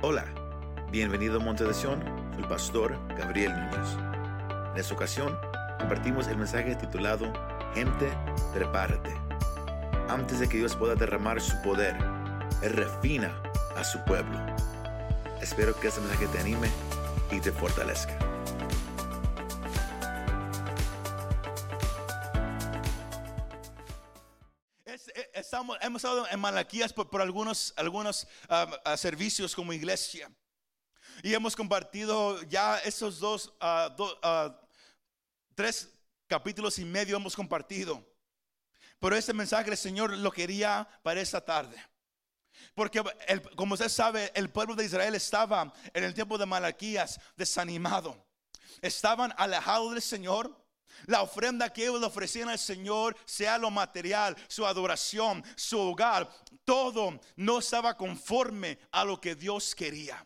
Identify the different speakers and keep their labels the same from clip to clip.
Speaker 1: Hola, bienvenido a Monte de Sion, soy el pastor Gabriel Núñez. En esta ocasión compartimos el mensaje titulado Gente, prepárate. Antes de que Dios pueda derramar su poder, refina a su pueblo. Espero que este mensaje te anime y te fortalezca.
Speaker 2: Hemos estado en Malaquías por, algunos, algunos ah, ah, servicios como iglesia. Y hemos compartido ya esos dos, do- ah, tres capítulos y medio hemos compartido. Pero este mensaje el Señor lo quería para esta tarde. Porque el- como usted sabe, el pueblo de Israel estaba en el tiempo de Malaquías desanimado. Estaban alejados del Señor. La ofrenda que ellos le ofrecían al Señor, sea lo material, su adoración, su hogar, todo no estaba conforme a lo que Dios quería.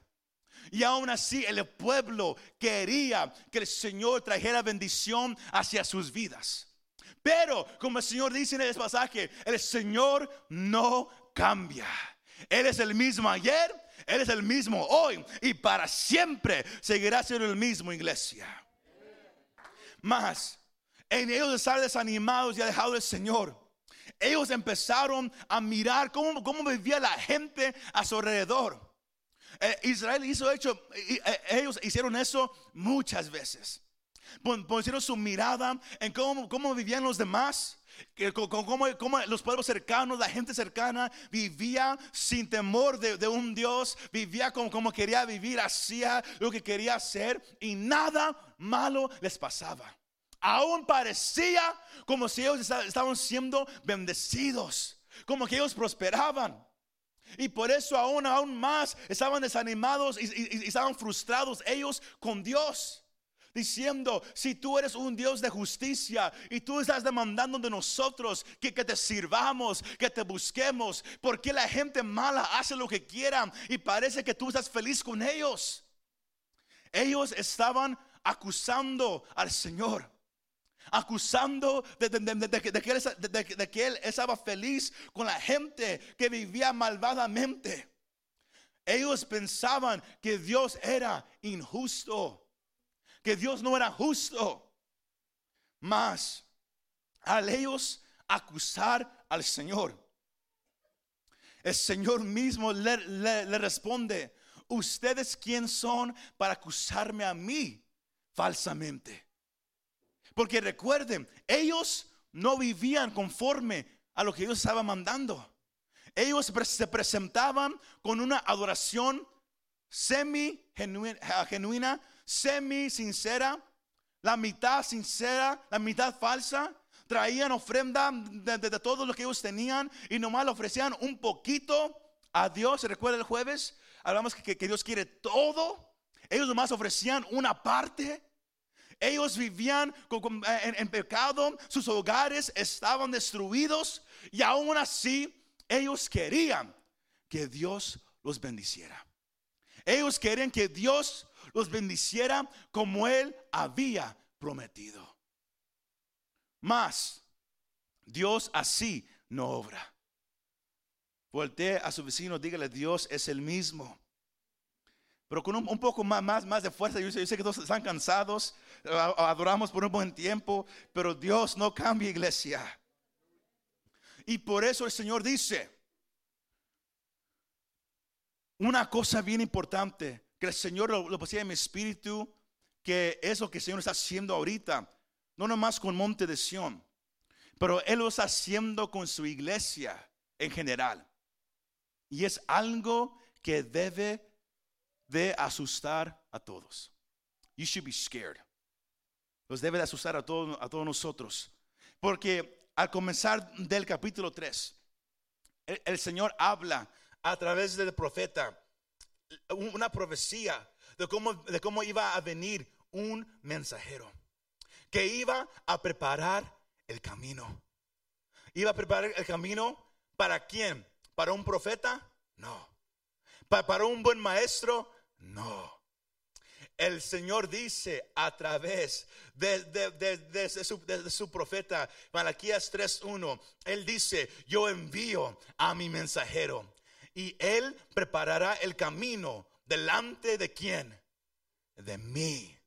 Speaker 2: Y aún así el pueblo quería que el Señor trajera bendición hacia sus vidas. Pero como el Señor dice en este pasaje, el Señor no cambia. Él es el mismo ayer, Él es el mismo hoy y para siempre seguirá siendo el mismo iglesia. Más, en ellos de estar desanimados y alejados del Señor, ellos empezaron a mirar cómo, cómo vivía la gente a su alrededor. Eh, Israel hizo hecho, eh, ellos hicieron eso muchas veces. Pusieron su mirada en cómo, cómo vivían los demás, que, cómo, cómo los pueblos cercanos, la gente cercana vivía sin temor de, de un Dios, vivía como, como quería vivir, hacía lo que quería hacer y nada malo les pasaba. Aún parecía como si ellos esta- estaban siendo bendecidos, como que ellos prosperaban. Y por eso aún, aún más estaban desanimados y estaban frustrados ellos con Dios. Diciendo, si tú eres un Dios de justicia y tú estás demandando de nosotros que, que te sirvamos, que te busquemos, porque la gente mala hace lo que quieran y parece que tú estás feliz con ellos? Ellos estaban acusando al Señor acusando de, que- él, de- que él estaba feliz con la gente que vivía malvadamente. Ellos pensaban que Dios era injusto, que Dios no era justo. Mas al ellos acusar al Señor, el Señor mismo le, le- le responde, ¿ustedes quién son para acusarme a mí falsamente? Porque recuerden, ellos no vivían conforme a lo que Dios estaba mandando. Ellos se presentaban con una adoración semi genuina, semi sincera, la mitad sincera, la mitad falsa. Traían ofrenda de todo lo que ellos tenían y nomás le ofrecían un poquito a Dios. ¿Se recuerda el jueves? Hablamos que, que Dios quiere todo. Ellos nomás ofrecían una parte. Ellos vivían en, en pecado, sus hogares estaban destruidos y aún así ellos querían que Dios los bendiciera. Ellos querían que Dios los bendiciera como Él había prometido. Mas Dios así no obra. Voltee a su vecino, dígale, Dios es el mismo pero con un, poco más, más, más de fuerza. Yo sé, que todos están cansados, adoramos por un buen tiempo, pero Dios no cambia iglesia. Y por eso el Señor dice, una cosa bien importante, que el Señor lo, lo pusieron en mi espíritu, que es lo que el Señor está haciendo ahorita, no nomás con Monte de Sión, pero Él lo está haciendo con su iglesia en general. Y es algo que debe de asustar a todos. You should be scared. Los debe de asustar a todos, a todos nosotros. Porque al comenzar del capítulo 3, el, el Señor habla a través del profeta una profecía de cómo, de cómo iba a venir un mensajero que iba a preparar el camino. ¿Iba a preparar el camino para quién? ¿Para un profeta? No. ¿Pa- ¿Para un buen maestro? No. El Señor dice a través de, su, de su profeta Malaquías 3.1, Él dice, yo envío a mi mensajero y Él preparará el camino delante de quién? De mí.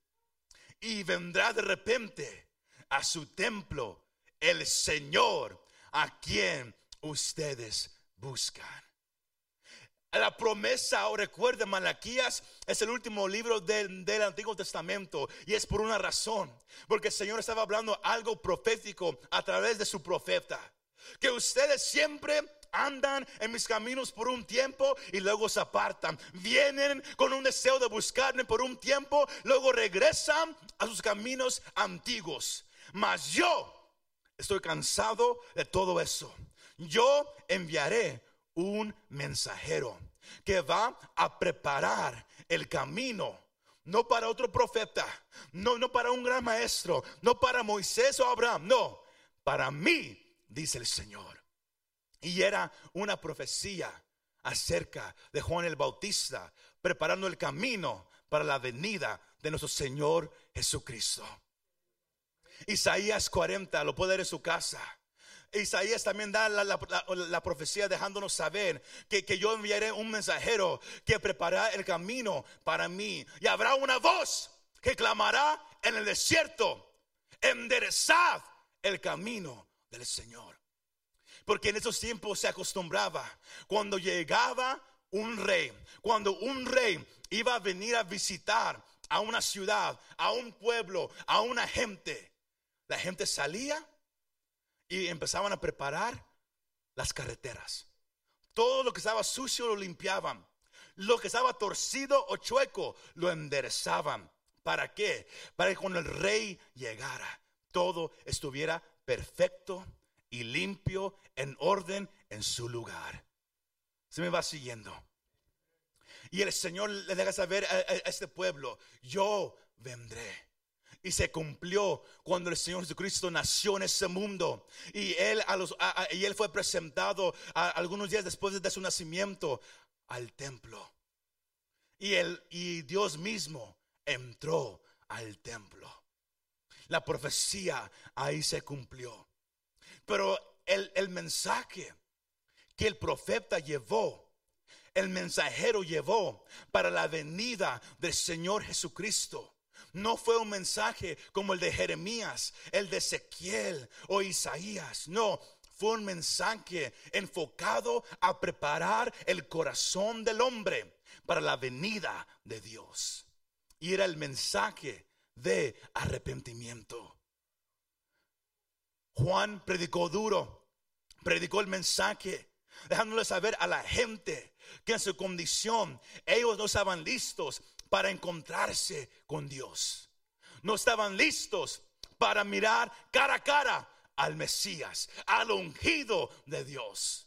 Speaker 2: Y vendrá de repente a su templo el Señor a quien ustedes buscan. La promesa, o recuerden, Malaquías es el último libro del, del, Antiguo Testamento y es por una razón, porque el Señor estaba hablando algo profético a través de su profeta. Que ustedes siempre andan en mis caminos por un tiempo y luego se apartan. Vienen con un deseo de buscarme por un tiempo, luego regresan a sus caminos antiguos. Mas yo estoy cansado de todo eso. Yo enviaré un mensajero que va a preparar el camino. No para otro profeta, no, no para un gran maestro, no para Moisés o Abraham, no, para mí, dice el Señor. Y era una profecía acerca de Juan el Bautista, preparando el camino para la venida de nuestro Señor Jesucristo. Isaías 40, lo puede ver en su casa. Isaías también da la, profecía dejándonos saber que, yo enviaré un mensajero que preparará el camino para mí. Y habrá una voz que clamará en el desierto, enderezad el camino del Señor. Porque en esos tiempos se acostumbraba, cuando llegaba un rey, cuando un rey iba a venir a visitar a una ciudad, a un pueblo, a una gente, la gente salía y empezaban a preparar las carreteras. Todo lo que estaba sucio lo limpiaban. Lo que estaba torcido o chueco lo enderezaban. ¿Para qué? Para que cuando el rey llegara, todo estuviera perfecto y limpio, en orden, en su lugar. Se me va siguiendo. Y el Señor le deja saber a, este pueblo, yo vendré. Y se cumplió cuando el Señor Jesucristo nació en ese mundo. Y Él, a los, y él fue presentado algunos días después de su nacimiento al templo. Y, él, y Dios mismo entró al templo. La profecía ahí se cumplió. Pero el, el mensaje que el profeta llevó, el mensajero llevó para la venida del Señor Jesucristo no fue un mensaje como el de Jeremías, el de Ezequiel o Isaías. No, fue un mensaje enfocado a preparar el corazón del hombre para la venida de Dios. Y era el mensaje de arrepentimiento. Juan predicó duro, predicó el mensaje, dejándole saber a la gente que en su condición ellos no estaban listos para encontrarse con Dios. No estaban listos para mirar cara a cara al Mesías, al ungido de Dios.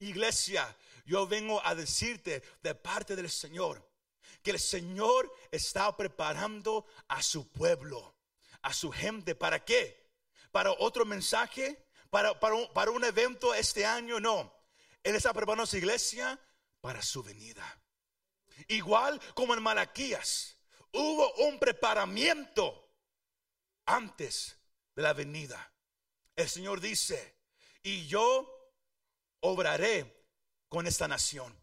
Speaker 2: Iglesia, yo vengo a decirte de parte del Señor que el Señor está preparando a su pueblo, a su gente. ¿Para qué? ¿Para otro mensaje? ¿Para, para, para un evento este año? No. Él está preparando a su iglesia para su venida. Igual como en Malaquías, hubo un preparamiento antes de la venida. El Señor dice, y yo obraré con esta nación.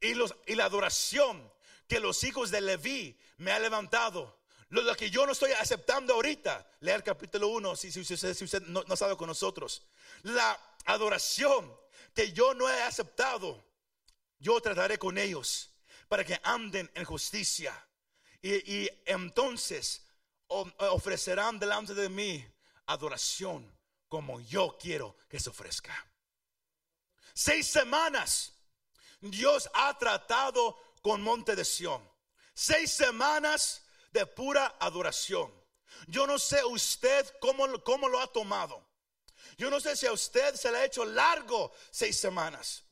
Speaker 2: Y, los, y la adoración que los hijos de Leví me han levantado, lo, que yo no estoy aceptando ahorita, lea el capítulo 1 si, usted no, no sabe con nosotros. La adoración que yo no he aceptado, yo trataré con ellos para que anden en justicia. Y, entonces ofrecerán delante de mí adoración como yo quiero que se ofrezca. Seis semanas Dios ha tratado con Monte de Sión. Seis semanas de pura adoración. Yo no sé usted cómo, cómo lo ha tomado. Yo no sé si a usted se le ha hecho largo seis semanas.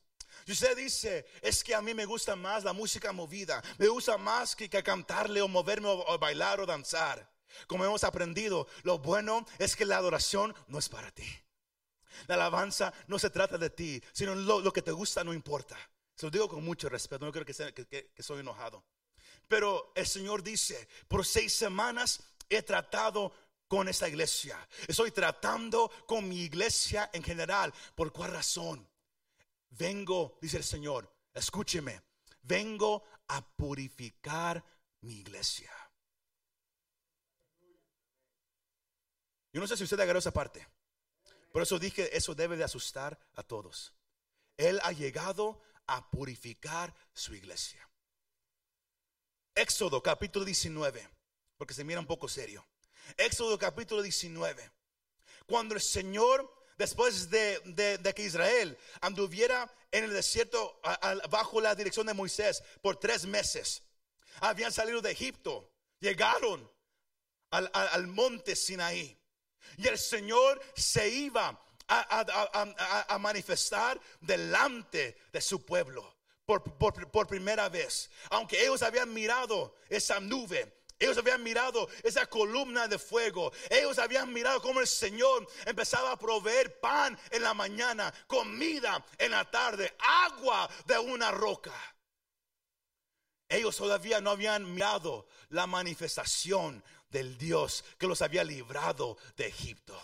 Speaker 2: Y usted dice, es que a mí me gusta más la música movida, me gusta más que, cantarle o moverme o, bailar o danzar. Como hemos aprendido, lo bueno es que la adoración no es para ti. La alabanza no se trata de ti, sino lo, que te gusta no importa. Se lo digo con mucho respeto, no creo que, que soy enojado. Pero el Señor dice, por seis semanas he tratado con esta iglesia. Estoy tratando con mi iglesia en general. ¿Por cuál razón? Vengo, dice el Señor, escúcheme, vengo a purificar mi iglesia. Yo no sé si usted agarró esa parte. Por eso dije, eso debe de asustar a todos. Él ha llegado a purificar su iglesia. Éxodo capítulo 19, porque se mira un poco serio. Éxodo capítulo 19. Cuando el Señor, después de, que Israel anduviera en el desierto bajo la dirección de Moisés por tres meses, habían salido de Egipto, llegaron al, monte Sinaí. Y el Señor se iba a, manifestar delante de su pueblo por, primera vez. Aunque ellos habían mirado esa nube, ellos habían mirado esa columna de fuego. Ellos habían mirado cómo el Señor empezaba a proveer pan en la mañana, comida en la tarde, agua de una roca. Ellos todavía no habían mirado la manifestación del Dios que los había librado de Egipto.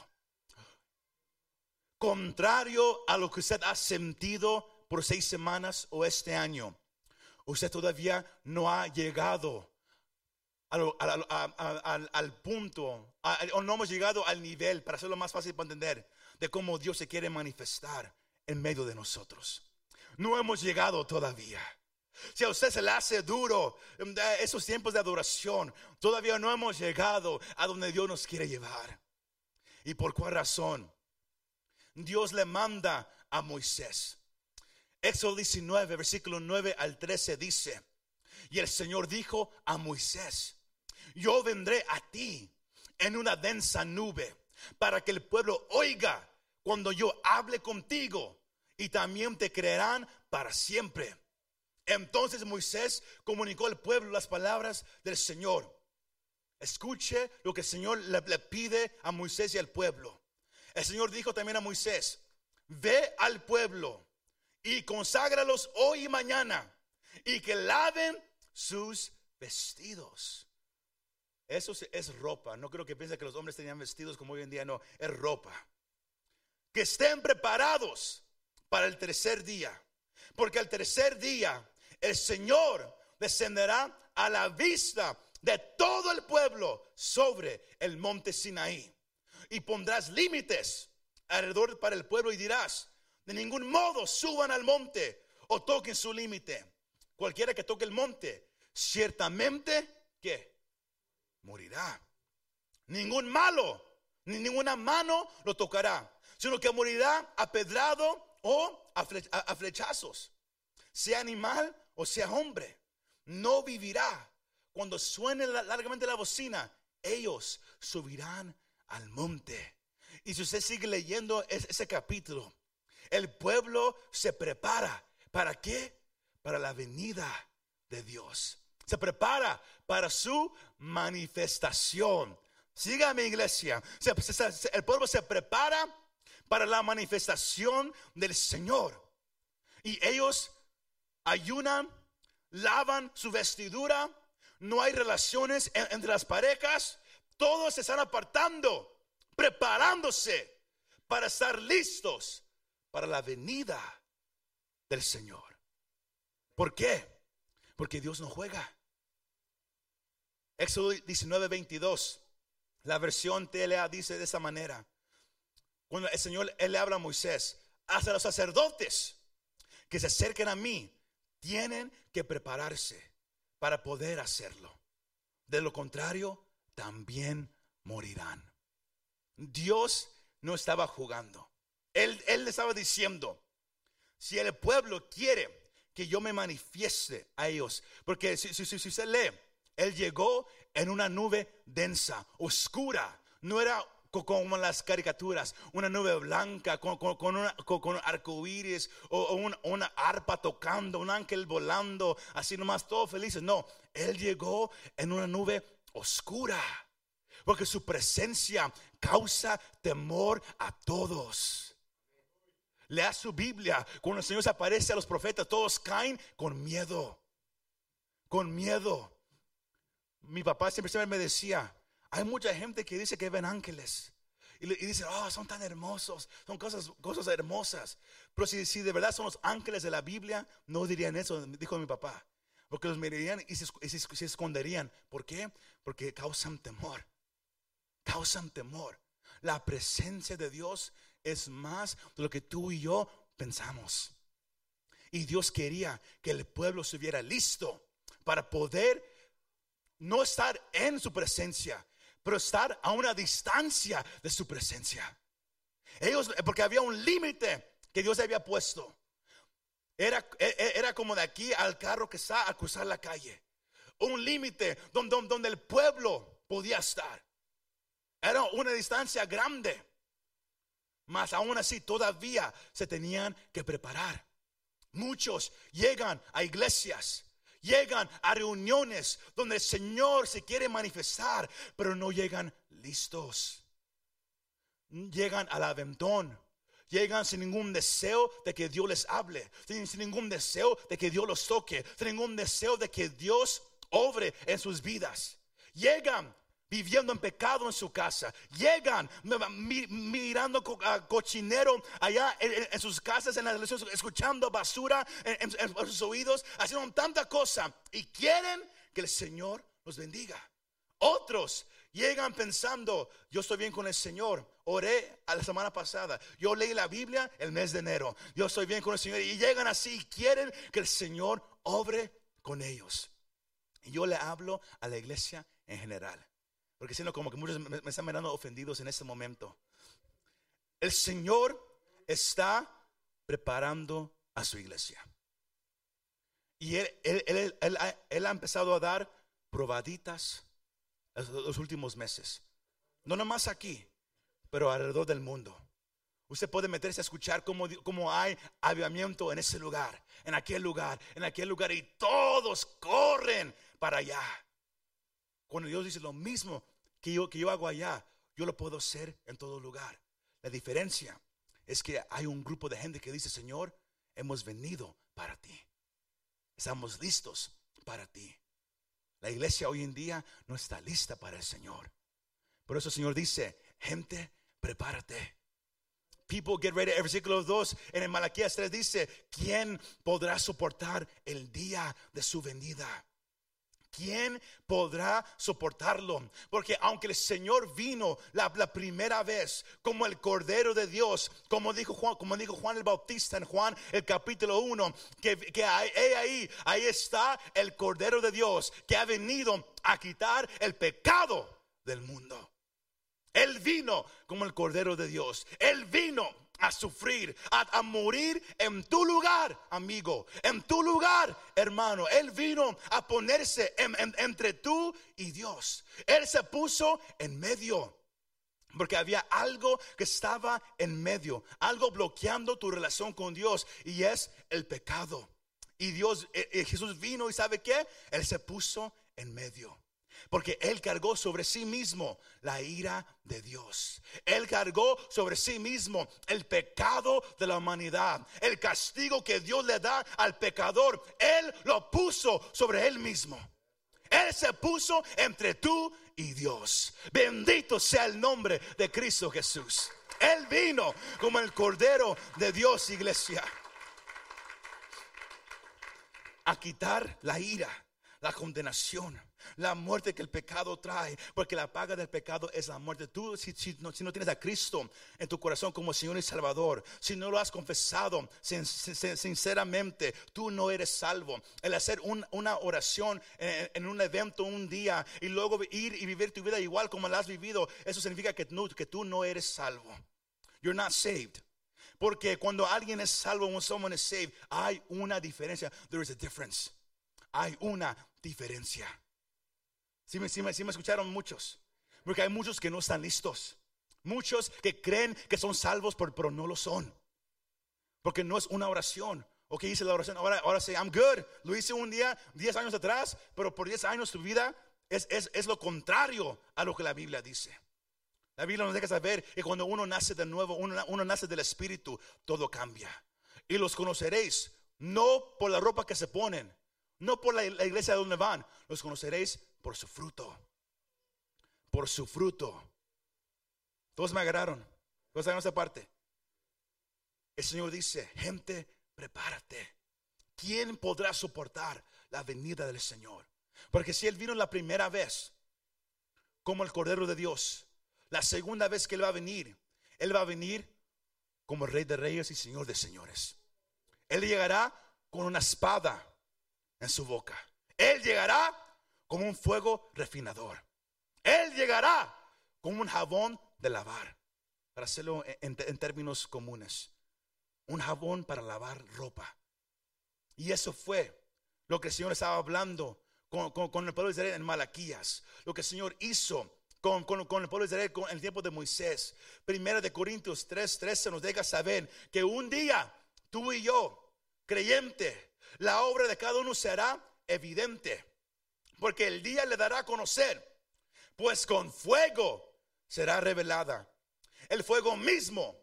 Speaker 2: Contrario a lo que usted ha sentido por seis semanas o este año, usted todavía no ha llegado al, punto, o no hemos llegado al nivel, para hacerlo más fácil para entender, de cómo Dios se quiere manifestar en medio de nosotros. No hemos llegado todavía. Si a usted se le hace duro em, esos tiempos de adoración, todavía no hemos llegado a donde Dios nos quiere llevar. ¿Y por cuál razón? Dios le manda a Moisés. Éxodo 19, versículo 9 al 13 dice, y el Señor dijo a Moisés, yo vendré a ti en una densa nube para que el pueblo oiga cuando yo hable contigo y también te creerán para siempre. Entonces Moisés comunicó al pueblo las palabras del Señor. Escuche lo que el Señor le, pide a Moisés y al pueblo. El Señor dijo también a Moisés, ve al pueblo y conságralos hoy y mañana y que laven sus vestidos. Eso es ropa. No creo que piense que los hombres tenían vestidos como hoy en día. No, es ropa. Que estén preparados para el tercer día. Porque al tercer día el Señor descenderá a la vista de todo el pueblo sobre el monte Sinaí. Y pondrás límites alrededor para el pueblo y dirás, de ningún modo suban al monte o toquen su límite. Cualquiera que toque el monte, ciertamente que morirá. Ningún malo, ni ninguna mano lo tocará, sino que morirá apedrado o a flechazos. Sea animal o sea hombre, no vivirá. Cuando suene largamente la bocina, ellos subirán al monte. Y si usted sigue leyendo ese capítulo, el pueblo se prepara. ¿Para qué? Para la venida de Dios. Se prepara para su manifestación. Siga mi iglesia. El pueblo se prepara para la manifestación del Señor. Y ellos ayunan, lavan su vestidura, no hay relaciones entre las parejas, todos se están apartando, preparándose para estar listos para la venida del Señor. ¿Por qué? Porque Dios no juega. Éxodo 19, 22, la versión TLA dice de esa manera. Cuando el Señor le habla a Moisés, hasta los sacerdotes que se acerquen a mí tienen que prepararse para poder hacerlo. De lo contrario, también morirán. Dios no estaba jugando. Él, él le estaba diciendo, si el pueblo quiere que yo me manifieste a ellos, porque si, si, si, se lee, Él llegó en una nube densa, oscura, no era como las caricaturas, una nube blanca con, con, una, con arcoíris o, una, arpa tocando, un ángel volando, así nomás todos felices. No, él llegó en una nube oscura, porque su presencia causa temor a todos. Lea su Biblia, cuando el Señor se aparece a los profetas, todos caen con miedo, con miedo. Mi papá siempre, siempre me decía, hay mucha gente que dice que ven ángeles. y, y dicen, oh, son tan hermosos, son cosas, cosas hermosas. Pero si, si de verdad son los ángeles de la Biblia, no dirían eso, dijo mi papá. Porque los mirarían y se, y se- se esconderían. ¿Por qué? Porque causan temor. Causan temor. La presencia de Dios es más de lo que tú y yo pensamos. Y Dios quería que el pueblo estuviera listo para poder no estar en su presencia, pero estar a una distancia de su presencia. Ellos, porque había un límite que Dios había puesto. Era, e- e- era como de aquí al carro que está a cruzar la calle. Un límite donde, donde el pueblo podía estar. Era una distancia grande. Mas aún así todavía se tenían que preparar. Muchos llegan a iglesias, llegan a reuniones donde el Señor se quiere manifestar, pero no llegan listos. Llegan al aventón. Llegan sin ningún deseo de que Dios les hable, sin, sin ningún deseo de que Dios los toque, sin ningún deseo de que Dios obre en sus vidas. Llegan viviendo en pecado en su casa. Llegan mi- mirando a cochinero allá en, sus casas, en las iglesias, escuchando basura en, en- en sus oídos, haciendo tanta cosa y quieren que el Señor los bendiga. Otros llegan pensando, yo estoy bien con el Señor. Oré a la semana pasada. Yo leí la Biblia el mes de enero. Yo estoy bien con el Señor. Y llegan así y quieren que el Señor obre con ellos. Y yo le hablo a la iglesia en general. Porque siento como que muchos me, están mirando ofendidos en este momento. El Señor está preparando a su iglesia. Y Él, ha- empezado a dar probaditas los, últimos meses. No nomás aquí, pero alrededor del mundo. Usted puede meterse a escuchar cómo, cómo hay avivamiento en ese lugar, en aquel lugar, en aquel lugar, y todos corren para allá. Cuando Dios dice lo mismo que yo, que yo hago allá, yo lo puedo hacer en todo lugar. La diferencia es que hay un grupo de gente que dice, Señor, hemos venido para ti. Estamos listos para ti. La iglesia hoy en día no está lista para el Señor. Por eso el Señor dice, gente, prepárate. People get ready. El versículo 2 en el Malaquías 3 dice, ¿quién podrá soportar el día de su venida? ¿Quién podrá soportarlo? Porque aunque el Señor vino la, primera vez como el Cordero de Dios, como dijo Juan, como dijo Juan el Bautista en Juan el capítulo 1, que, que ahí, ahí, ahí está el Cordero de Dios que ha venido a quitar el pecado del mundo. Él vino como el Cordero de Dios. Él vino a sufrir, a, a morir en tu lugar, amigo. En tu lugar, hermano. Él vino a ponerse en- en- entre tú y Dios. Él se puso en medio. Porque había algo que estaba en medio, algo bloqueando tu relación con Dios y es el pecado. Y Dios, eh, eh, Jesús vino y sabe qué? Él se puso en medio. Porque Él cargó sobre sí mismo la ira de Dios. Él cargó sobre sí mismo el pecado de la humanidad. El castigo que Dios le da al pecador, Él lo puso sobre Él mismo. Él se puso entre tú y Dios. Bendito sea el nombre de Cristo Jesús. Él vino como el Cordero de Dios, iglesia, a quitar la ira, la condenación, la muerte que el pecado trae, porque la paga del pecado es la muerte. Tú, si, si no, tienes a Cristo en tu corazón como Señor y Salvador, si no lo has confesado sin- sin- sinceramente, tú no eres salvo. El hacer un- una oración en, en un evento un día y luego ir y vivir tu vida igual como la has vivido, eso significa que tú no eres salvo. You're not saved. Porque cuando alguien es salvo, when someone is saved, hay una diferencia. There is a difference. Hay una diferencia. Sí me- sí me escucharon muchos. Porque hay muchos que no están listos. Muchos que creen que son salvos, pero, pero no lo son. Porque no es una oración. Ok, hice la oración, ahora, ahora sé, I'm good. Lo hice un día, 10 años atrás, pero por 10 años tu vida es, es, es lo contrario a lo que la Biblia dice. La Biblia nos deja saber que cuando uno nace de nuevo, uno, uno nace del Espíritu, todo cambia. Y los conoceréis, no por la ropa que se ponen, no por la, la iglesia donde van, los conoceréis por su fruto. Por su fruto. Todos me agarraron. Todos agarraron esa parte. El Señor dice, gente, prepárate. ¿Quién podrá soportar la venida del Señor? Porque si Él vino la primera vez como el Cordero de Dios, la segunda vez que Él va a venir, Él va a venir como Rey de Reyes y Señor de Señores. Él llegará con una espada en su boca. Él llegará como un fuego refinador. Él llegará como un jabón de lavar, para hacerlo en, términos comunes. Un jabón para lavar ropa. Y eso fue lo que el Señor estaba hablando con, el pueblo de Israel en Malaquías. Lo que el Señor hizo con, el pueblo de Israel en el tiempo de Moisés. Primera de Corintios 3, 13 nos deja saber que un día tú y yo, creyente, la obra de cada uno será evidente. Porque el día le dará a conocer pues con fuego será revelada. El fuego mismo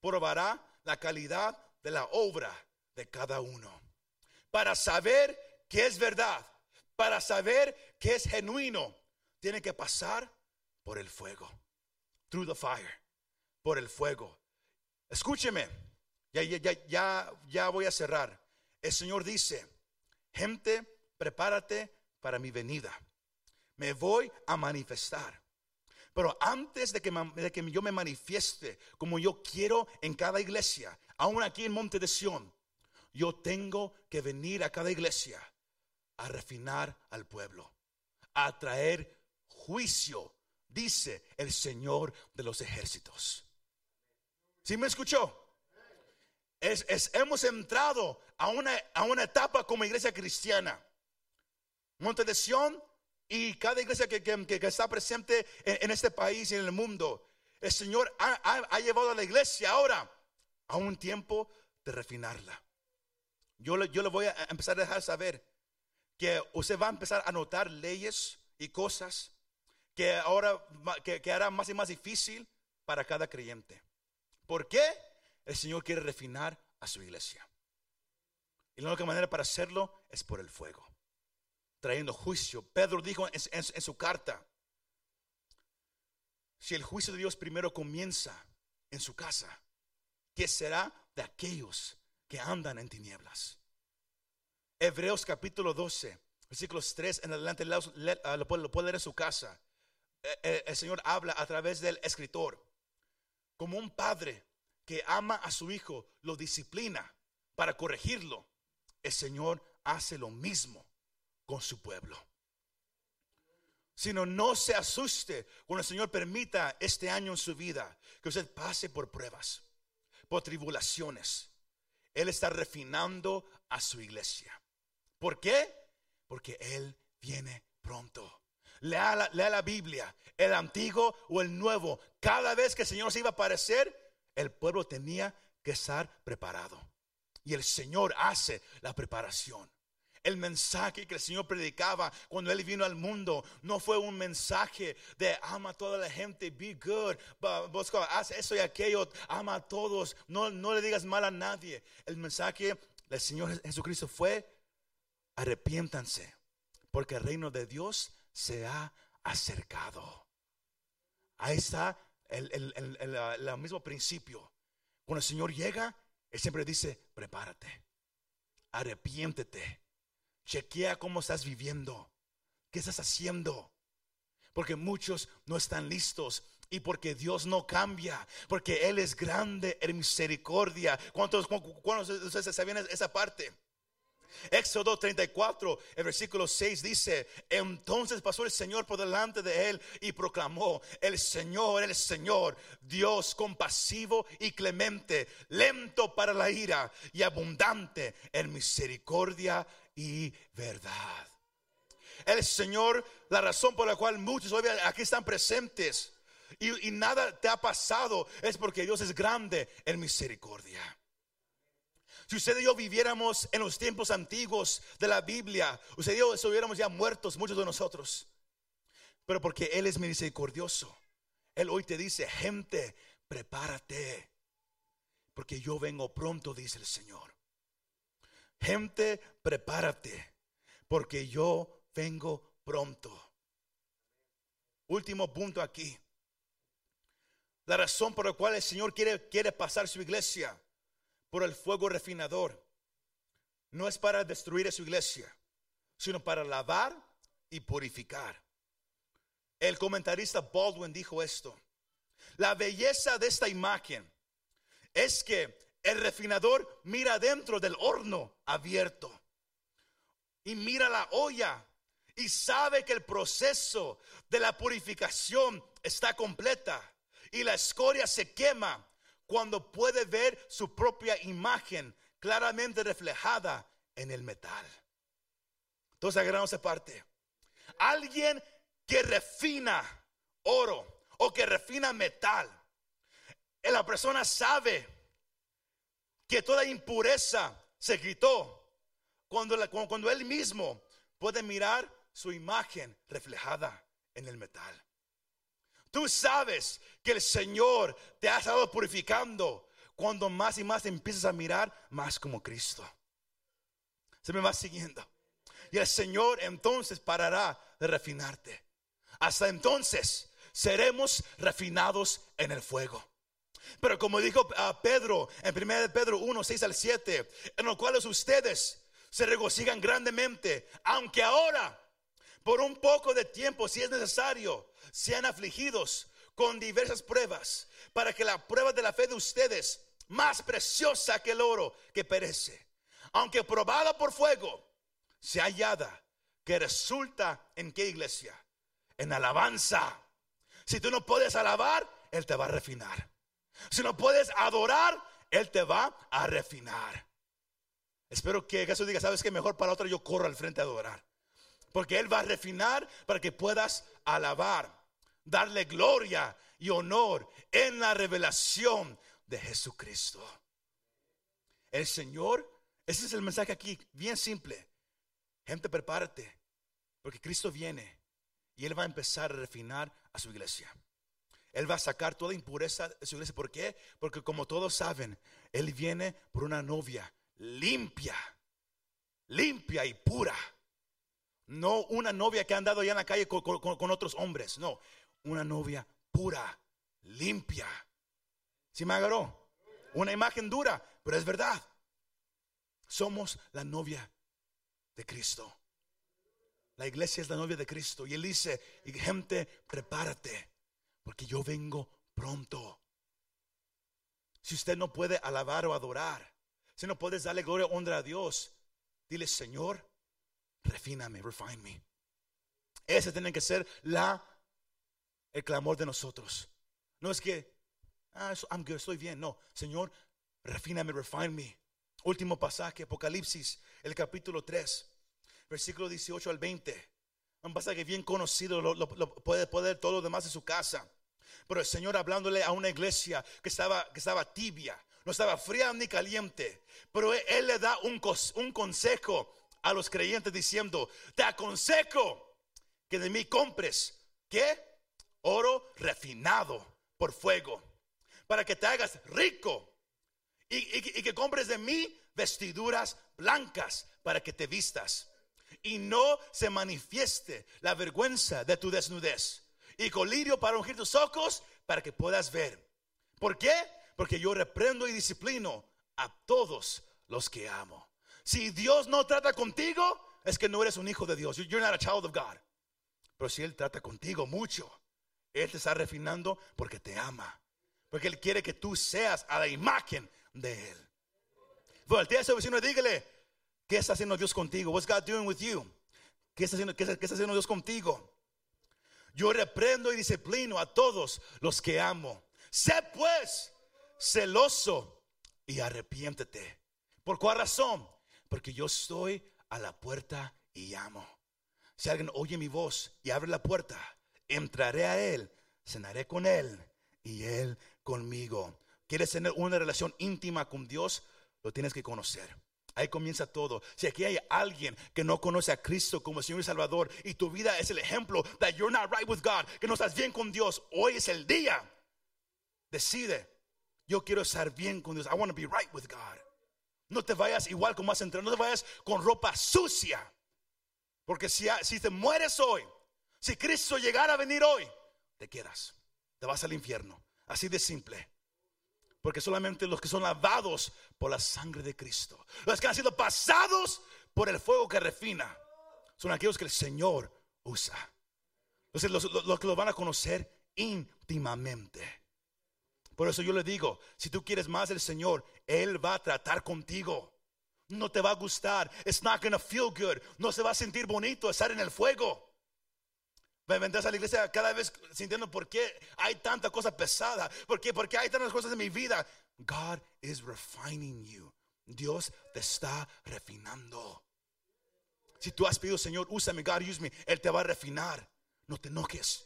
Speaker 2: probará la calidad de la obra de cada uno. Para saber que es verdad, para saber que es genuino, tiene que pasar por el fuego. Through the fire. Por el fuego. Escúcheme. Ya, ya, ya, ya voy a cerrar. El Señor dice, gente, prepárate para mi venida me voy a manifestar. Pero antes de que, yo me manifieste como yo quiero en cada iglesia, aún aquí en Monte de Sion, yo tengo que venir a cada iglesia a refinar al pueblo, a traer juicio, dice el Señor de los ejércitos. ¿Sí me escuchó? Es, hemos entrado a una, a una etapa como iglesia cristiana. Monte de Sion y cada iglesia que, está presente en, este país y en el mundo, el Señor ha, llevado a la iglesia ahora a un tiempo de refinarla. Yo le, yo le voy a empezar a dejar saber que usted va a empezar a notar leyes y cosas que ahora que, que hará más y más difícil para cada creyente. ¿Por qué? El Señor quiere refinar a su iglesia. Y la única manera para hacerlo es por el fuego trayendo juicio. Pedro dijo en, su carta, si el juicio de Dios primero comienza en su casa, ¿qué será de aquellos que andan en tinieblas? Hebreos capítulo 12, versículos 3 en adelante, ah, lo, puede leer en su casa. Eh, eh, el Señor habla a través del escritor, como un padre que ama a su hijo, lo disciplina para corregirlo. El Señor hace lo mismo con su pueblo. Sino no se asuste cuando el Señor permita este año en su vida que usted pase por pruebas, por tribulaciones. Él está refinando a su iglesia. ¿Por qué? Porque Él viene pronto. Lea la, lea la, Biblia, el antiguo o el nuevo. Cada vez que el Señor se iba a aparecer, el pueblo tenía que estar preparado. Y el Señor hace la preparación. El mensaje que el Señor predicaba cuando Él vino al mundo no fue un mensaje de ama a toda la gente, be good, haz eso y aquello, ama a todos, no, no le digas mal a nadie. El mensaje del Señor Jesucristo fue arrepiéntanse, porque el reino de Dios se ha acercado. Ahí está el, el mismo principio. Cuando el Señor llega, Él siempre dice, prepárate, arrepiéntete Chequea cómo estás viviendo. ¿Qué estás haciendo? Porque muchos no están listos. Y porque Dios no cambia, porque Él es grande en misericordia. ¿Cuántos, cuántos de ustedes sabían esa parte? Éxodo 34, el versículo 6 dice, entonces pasó el Señor por delante de él y proclamó, el Señor, el Señor, Dios compasivo y clemente, lento para la ira y abundante en misericordia y verdad. El Señor, la razón por la cual muchos hoy aquí están presentes y, nada te ha pasado es porque Dios es grande en misericordia. Si usted y yo viviéramos en los tiempos antiguos de la Biblia, usted y yo estuviéramos ya muertos, muchos de nosotros. Pero porque Él es misericordioso, Él hoy te dice, gente, prepárate, porque yo vengo pronto, dice el Señor. Gente, prepárate, porque yo vengo pronto. Último punto aquí. La razón por la cual el Señor quiere, quiere pasar su iglesia por el fuego refinador no es para destruir su iglesia, sino para lavar y purificar. El comentarista Baldwin dijo esto. La belleza de esta imagen es que el refinador mira dentro del horno abierto y mira la olla y sabe que el proceso de la purificación está completa y la escoria se quema cuando puede ver su propia imagen claramente reflejada en el metal. Entonces agarramos esa parte. Alguien que refina oro o que refina metal. La persona sabe que toda impureza se quitó cuando, cuando él mismo puede mirar su imagen reflejada en el metal. Tú sabes que el Señor te ha estado purificando cuando más y más empiezas a mirar más como Cristo. Se me va siguiendo. Y el Señor entonces parará de refinarte. Hasta entonces seremos refinados en el fuego. Pero como dijo a ah, Pedro en 1 Pedro 1, 6 al 7, en los cuales ustedes se regocijan grandemente, aunque ahora, por un poco de tiempo, si es necesario, sean afligidos con diversas pruebas, para que la prueba de la fe de ustedes, más preciosa que el oro que perece, aunque probada por fuego, sea hallada, que resulta en qué iglesia? En alabanza. Si tú no puedes alabar, Él te va a refinar. Si no puedes adorar, Él te va a refinar. Espero que Jesús diga, ¿sabes qué? Mejor para otro yo corro al frente a adorar. Porque Él va a refinar para que puedas alabar, darle gloria y honor en la revelación de Jesucristo. El Señor, ese es el mensaje aquí, bien simple. Gente, prepárate, porque Cristo viene y Él va a empezar a refinar a su iglesia. Él va a sacar toda impureza de su iglesia. ¿Por qué? Porque como todos saben, Él viene por una novia limpia, limpia y pura. No una novia que ha andado ya en la calle con, otros hombres, no, una novia pura, limpia. Si me agarró? Una imagen dura, pero es verdad. Somos la novia de Cristo. La iglesia es la novia de Cristo. Y Él dice, gente, prepárate, porque yo vengo pronto. Si usted no puede alabar o adorar, si no puedes darle gloria honra a Dios, dile, Señor, refíname, refine me. Ese tiene que ser la, el clamor de nosotros. No es que, ah, estoy bien. No, Señor, refíname, refine me. Último pasaje, Apocalipsis, el capítulo 3, versículo 18 al 20. Un pasaje bien conocido, lo, puede poder todo lo demás en su casa. Pero el Señor hablándole a una iglesia que estaba, que estaba tibia, no estaba fría ni caliente, pero él, le da un, un consejo a los creyentes diciendo, te aconsejo que de mí compres, ¿qué? Oro refinado por fuego, para que te hagas rico y, y que compres de mí vestiduras blancas para que te vistas y no se manifieste la vergüenza de tu desnudez y colirio para ungir tus ojos para que puedas ver. ¿Por qué? porque yo reprendo y disciplino a todos los que amo. Si Dios no trata contigo, es que no eres un hijo de Dios. You're not a child of God. Pero si Él trata contigo mucho, Él te está refinando porque te ama. Porque Él quiere que tú seas a la imagen de Él. Voltea a su vecino y dígale, ¿qué está haciendo Dios contigo? What's God doing with you? ¿Qué está haciendo, qué está haciendo Dios contigo? Yo reprendo y disciplino a todos los que amo. Sé pues celoso y arrepiéntete. ¿Por cuál razón? Porque yo estoy a la puerta y llamo. Si alguien oye mi voz y abre la puerta, entraré a él, cenaré con él y él conmigo. ¿Quieres tener una relación íntima con Dios? Lo tienes que conocer. Ahí comienza todo. Si aquí hay alguien que no conoce a Cristo como Señor y Salvador y tu vida es el ejemplo that you're not right with God, que no estás bien con Dios, hoy es el día. Decide yo quiero estar bien con Dios. I want to be right with God. No te vayas igual como has entrado. No te vayas con ropa sucia. Porque si, si te mueres hoy, si Cristo llegara a venir hoy, te quedas. Te vas al infierno. Así de simple. Porque solamente los que son lavados por la sangre de Cristo, los que han sido pasados por el fuego que refina, son aquellos que el Señor usa. Entonces los, los que lo van a conocer íntimamente. Por eso yo le digo, si tú quieres más del Señor, Él va a tratar contigo. No te va a gustar. It's not gonna feel good. No se va a sentir bonito estar en el fuego. Vendrás a la iglesia cada vez sintiendo por qué hay tanta cosa pesada. ¿Por qué? Porque hay tantas cosas en mi vida. God is refining you. Dios te está refinando. Si tú has pedido, Señor, úsame, God, use me, Él te va a refinar. No te enojes.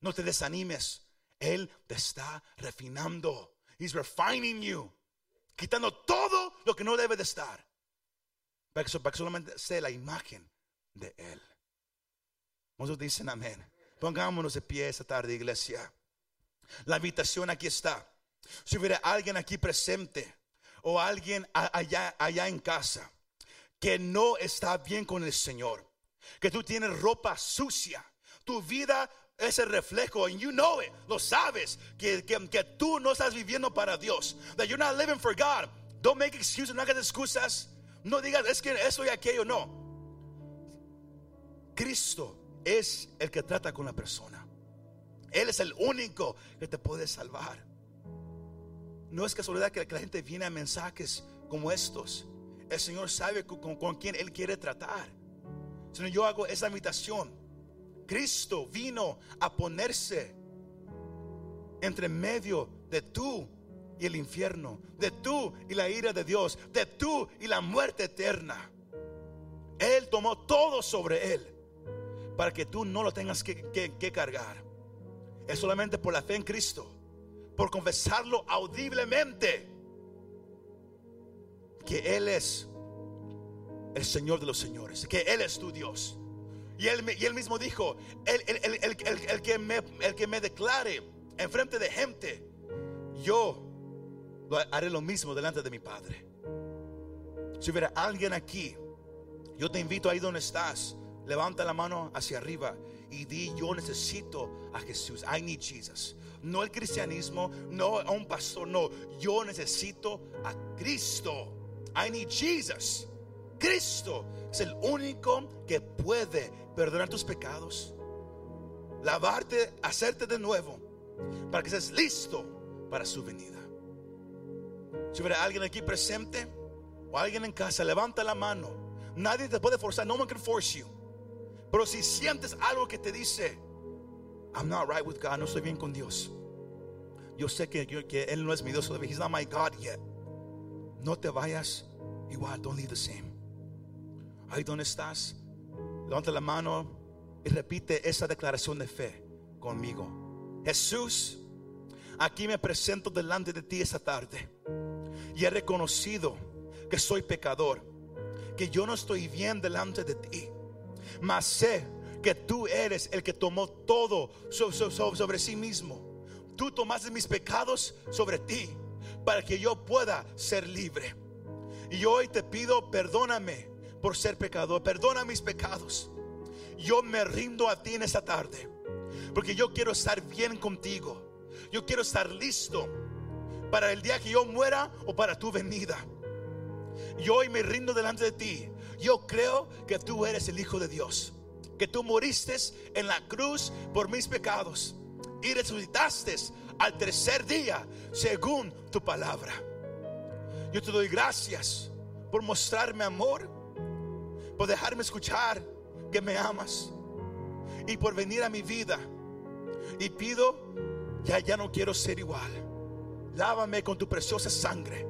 Speaker 2: No te desanimes. Él te está refinando. He's refining you. Quitando todo lo que no debe de estar. Para que, para que solamente sea la imagen de Él. Muchos dicen amén. Pongámonos de pie esta tarde, iglesia. La invitación aquí está. Si hubiera alguien aquí presente o alguien allá, allá en casa que no está bien con el Señor, que tú tienes ropa sucia, tu vida es el reflejo, and you know it, lo sabes, que, que, que tú no estás viviendo para Dios, that you're not living for God. Don't make excuses, no hagas excusas. No digas, es que eso y aquello, no. Cristo es el que trata con la persona. Él es el único que te puede salvar. No es casualidad que la gente viene a mensajes como estos. El Señor sabe con, quién Él quiere tratar. Sino yo hago esa invitación. Cristo vino a ponerse entre medio de tú y el infierno, de tú y la ira de Dios, de tú y la muerte eterna. Él tomó todo sobre él para que tú no lo tengas que, cargar. Es solamente por la fe en Cristo, por confesarlo audiblemente, que Él es el Señor de los señores, que Él es tu Dios. Y Él, y él mismo dijo, el, el, que me, el que me declare en frente de gente, yo haré lo mismo delante de mi Padre. Si hubiera alguien aquí, yo te invito ahí donde estás Levanta la mano hacia arriba y di, yo necesito a Jesús. I need Jesus. No el cristianismo, no a un pastor, no. Yo necesito a Cristo. I need Jesus. Cristo es el único que puede perdonar tus pecados, lavarte, hacerte de nuevo, para que seas listo para su venida. Si hubiera alguien aquí presente o alguien en casa, levanta la mano. Nadie te puede forzar. No one can force you. Pero si sientes algo que te dice, I'm not right with God, no estoy bien con Dios. Yo sé que, Él no es mi Dios He's not my God yet. No te vayas igual, don't leave the same. Ahí donde estás, levanta la mano y repite esa declaración de fe conmigo. Jesús, aquí me presento delante de ti esta tarde y he reconocido que soy pecador, que yo no estoy bien delante de ti mas sé que tú eres el que tomó todo sobre, sí mismo. Tú tomaste mis pecados sobre ti para que yo pueda ser libre. Y hoy te pido, perdóname por ser pecador, perdona mis pecados. Yo me rindo a ti en esta tarde, porque yo quiero estar bien contigo. Yo quiero estar listo para el día que yo muera o para tu venida. Y hoy me rindo delante de ti yo creo que tú eres el Hijo de Dios, que tú moriste en la cruz por mis pecados y resucitaste al tercer día según tu palabra. Yo te doy gracias por mostrarme amor, por dejarme escuchar que me amas y por venir a mi vida. Y pido, ya ya no quiero ser igual. Lávame con tu preciosa sangre.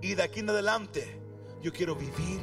Speaker 2: Y de aquí en adelante yo quiero vivir